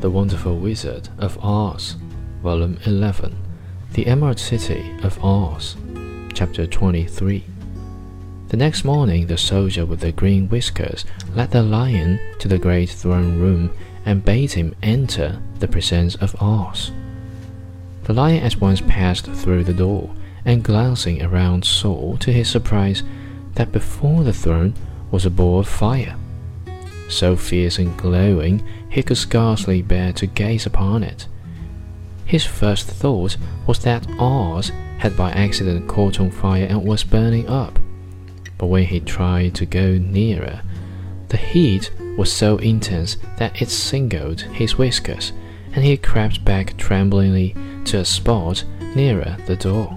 The Wonderful Wizard of Oz, Volume 11, The Emerald City of Oz, Chapter 23. The next morning, the soldier with the green whiskers led the lion to the great throne room and bade him enter the presence of Oz. The lion at once passed through the door, and glancing around saw, to his surprise, that before the throne was a ball of fire. So fierce and glowing, he could scarcely bear to gaze upon it. His first thought was that Oz had by accident caught on fire and was burning up. But when he tried to go nearer, the heat was so intense that it singled his whiskers, and he crept back tremblingly to a spot nearer the door.